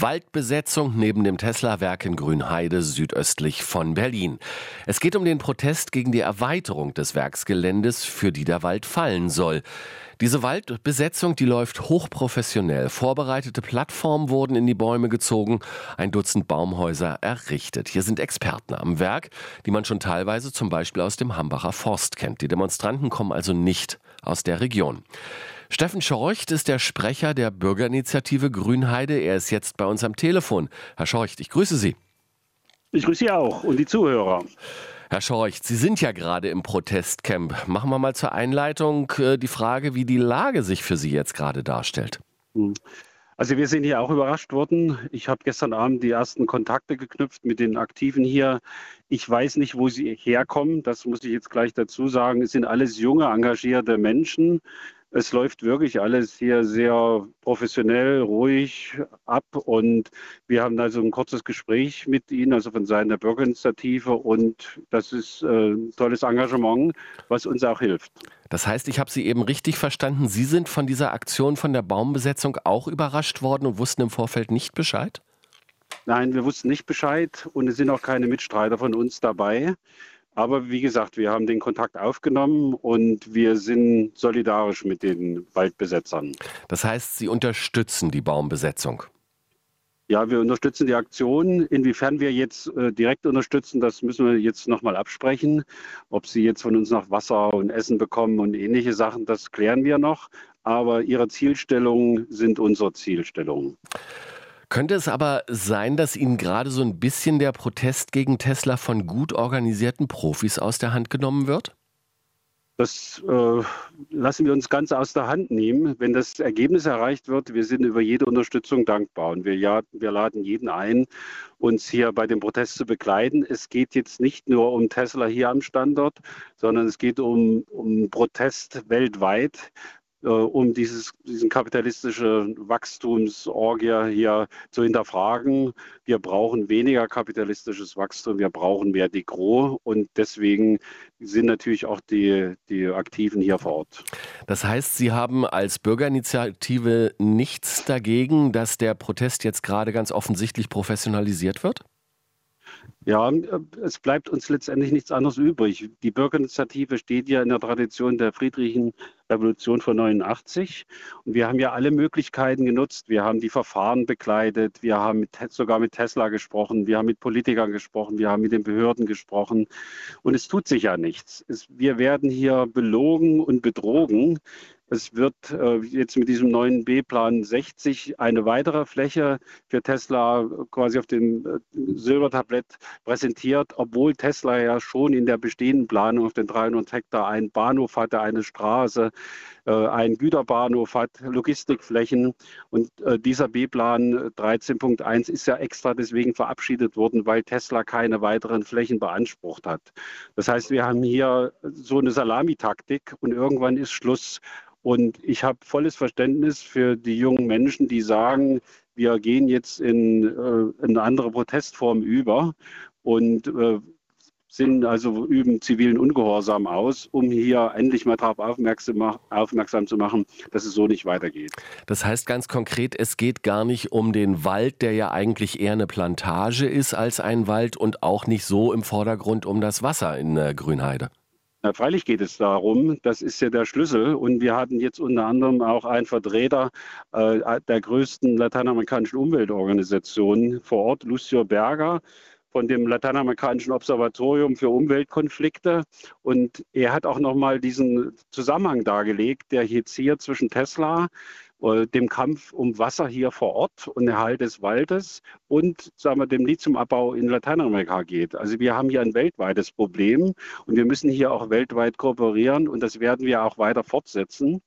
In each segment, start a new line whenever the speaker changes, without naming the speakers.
Waldbesetzung neben dem Tesla-Werk in Grünheide südöstlich von Berlin. Es geht um den Protest gegen die Erweiterung des Werksgeländes, für die der Wald fallen soll. Diese Waldbesetzung, die läuft hochprofessionell. Vorbereitete Plattformen wurden in die Bäume gezogen, ein Dutzend Baumhäuser errichtet. Hier sind Experten am Werk, die man schon teilweise zum Beispiel aus dem Hambacher Forst kennt. Die Demonstranten kommen also nicht aus der Region. Steffen Schorcht ist der Sprecher der Bürgerinitiative Grünheide. Er ist jetzt bei uns am Telefon. Herr Schorcht, ich grüße Sie.
Ich grüße Sie auch und die Zuhörer.
Herr Schorcht, Sie sind ja gerade im Protestcamp. Machen wir mal zur Einleitung äh, die Frage, wie die Lage sich für Sie jetzt gerade darstellt.
Hm. Also wir sind hier auch überrascht worden. Ich habe gestern Abend die ersten Kontakte geknüpft mit den Aktiven hier. Ich weiß nicht, wo sie herkommen. Das muss ich jetzt gleich dazu sagen. Es sind alles junge, engagierte Menschen. Es läuft wirklich alles hier sehr professionell, ruhig ab und wir haben also ein kurzes Gespräch mit Ihnen, also von Seiten der Bürgerinitiative und das ist äh, ein tolles Engagement, was uns auch hilft.
Das heißt, ich habe Sie eben richtig verstanden, Sie sind von dieser Aktion von der Baumbesetzung auch überrascht worden und wussten im Vorfeld nicht Bescheid?
Nein, wir wussten nicht Bescheid und es sind auch keine Mitstreiter von uns dabei. Aber wie gesagt, wir haben den Kontakt aufgenommen und wir sind solidarisch mit den Waldbesetzern.
Das heißt, Sie unterstützen die Baumbesetzung?
Ja, wir unterstützen die Aktion. Inwiefern wir jetzt äh, direkt unterstützen, das müssen wir jetzt nochmal absprechen. Ob Sie jetzt von uns noch Wasser und Essen bekommen und ähnliche Sachen, das klären wir noch. Aber Ihre Zielstellungen sind unsere Zielstellungen.
Könnte es aber sein, dass Ihnen gerade so ein bisschen der Protest gegen Tesla von gut organisierten Profis aus der Hand genommen wird?
Das äh, lassen wir uns ganz aus der Hand nehmen. Wenn das Ergebnis erreicht wird, wir sind über jede Unterstützung dankbar und wir, ja, wir laden jeden ein, uns hier bei dem Protest zu begleiten. Es geht jetzt nicht nur um Tesla hier am Standort, sondern es geht um, um Protest weltweit äh, um dieses, diesen kapitalistische Wachstumsorgie hier zu hinterfragen. Wir brauchen weniger kapitalistisches Wachstum, wir brauchen mehr Degro und deswegen sind natürlich auch die, die Aktiven hier vor Ort.
Das heißt, Sie haben als Bürgerinitiative nichts dagegen, dass der Protest jetzt gerade ganz offensichtlich professionalisiert wird?
Ja, es bleibt uns letztendlich nichts anderes übrig. Die Bürgerinitiative steht ja in der Tradition der friedlichen Revolution von 89 und wir haben ja alle Möglichkeiten genutzt. Wir haben die Verfahren begleitet, wir haben mit, sogar mit Tesla gesprochen, wir haben mit Politikern gesprochen, wir haben mit den Behörden gesprochen und es tut sich ja nichts. Es, wir werden hier belogen und betrogen. Es wird äh, jetzt mit diesem neuen B-Plan 60 eine weitere Fläche für Tesla quasi auf dem äh, Silbertablett präsentiert, obwohl Tesla ja schon in der bestehenden Planung auf den 300 Hektar einen Bahnhof hatte, eine Straße, äh, einen Güterbahnhof hat, Logistikflächen. Und dieser B-Plan 13.1 ist ja extra deswegen verabschiedet worden, weil Tesla keine weiteren Flächen beansprucht hat. Das heißt, wir haben hier so eine Salamitaktik und irgendwann ist Schluss. Und ich habe volles Verständnis für die jungen Menschen, die sagen, wir gehen jetzt in, äh, in eine andere Protestform über und äh, sind also üben zivilen Ungehorsam aus, um hier endlich mal darauf aufmerksam, aufmerksam zu machen, dass es so nicht weitergeht.
Das heißt ganz konkret, es geht gar nicht um den Wald, der ja eigentlich eher eine Plantage ist als ein Wald und auch nicht so im Vordergrund um das Wasser in äh, Grünheide.
Na, freilich geht es darum, das ist ja der Schlüssel. Und wir hatten jetzt unter anderem auch einen Vertreter äh, der größten lateinamerikanischen Umweltorganisation vor Ort, Lucio Berger von dem Lateinamerikanischen Observatorium für Umweltkonflikte. Und er hat auch nochmal diesen Zusammenhang dargelegt, der jetzt hier zwischen Tesla äh, dem Kampf um Wasser hier vor Ort und Erhalt des Waldes und sagen wir, dem Lithiumabbau in Lateinamerika geht. Also wir haben hier ein weltweites Problem und wir müssen hier auch weltweit kooperieren und das werden wir auch weiter fortsetzen.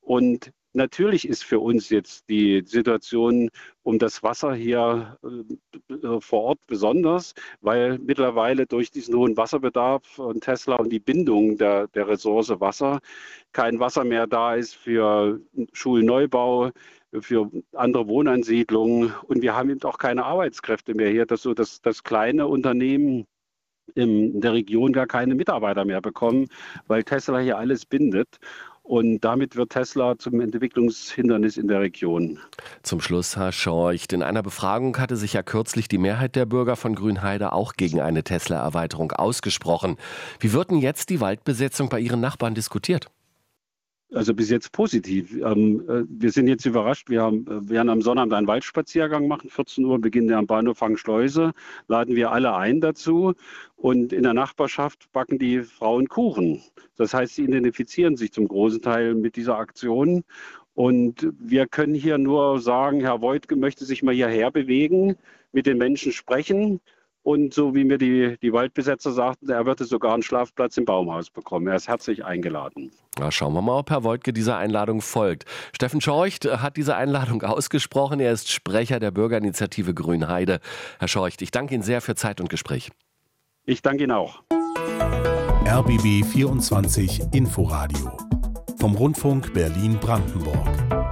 Und Natürlich ist für uns jetzt die Situation um das Wasser hier äh, vor Ort besonders, weil mittlerweile durch diesen hohen Wasserbedarf von Tesla und die Bindung der, der Ressource Wasser kein Wasser mehr da ist für Schulneubau, für andere Wohnansiedlungen und wir haben eben auch keine Arbeitskräfte mehr hier, dass so dass das kleine Unternehmen in der Region gar keine Mitarbeiter mehr bekommen, weil Tesla hier alles bindet. Und damit wird Tesla zum Entwicklungshindernis in der Region.
Zum Schluss, Herr Schorcht, in einer Befragung hatte sich ja kürzlich die Mehrheit der Bürger von Grünheide auch gegen eine Tesla-Erweiterung ausgesprochen. Wie wird denn jetzt die Waldbesetzung bei Ihren Nachbarn diskutiert?
Also bis jetzt positiv. Ähm, äh, wir sind jetzt überrascht. Wir haben, äh, werden am Sonnabend einen Waldspaziergang machen. 14 Uhr beginnt der am Bahnhof Fangschleuse. Laden wir alle ein dazu. Und in der Nachbarschaft backen die Frauen Kuchen. Das heißt, sie identifizieren sich zum großen Teil mit dieser Aktion. Und wir können hier nur sagen, Herr Voigtke möchte sich mal hierher bewegen, mit den Menschen sprechen und so wie mir die, die Waldbesetzer sagten, er würde sogar einen Schlafplatz im Baumhaus bekommen. Er ist herzlich eingeladen.
Na, schauen wir mal, ob Herr Woltke dieser Einladung folgt. Steffen Schorcht hat diese Einladung ausgesprochen. Er ist Sprecher der Bürgerinitiative Grünheide. Herr Schorcht, ich danke Ihnen sehr für Zeit und Gespräch.
Ich danke Ihnen auch.
RBB 24 Inforadio vom Rundfunk Berlin-Brandenburg.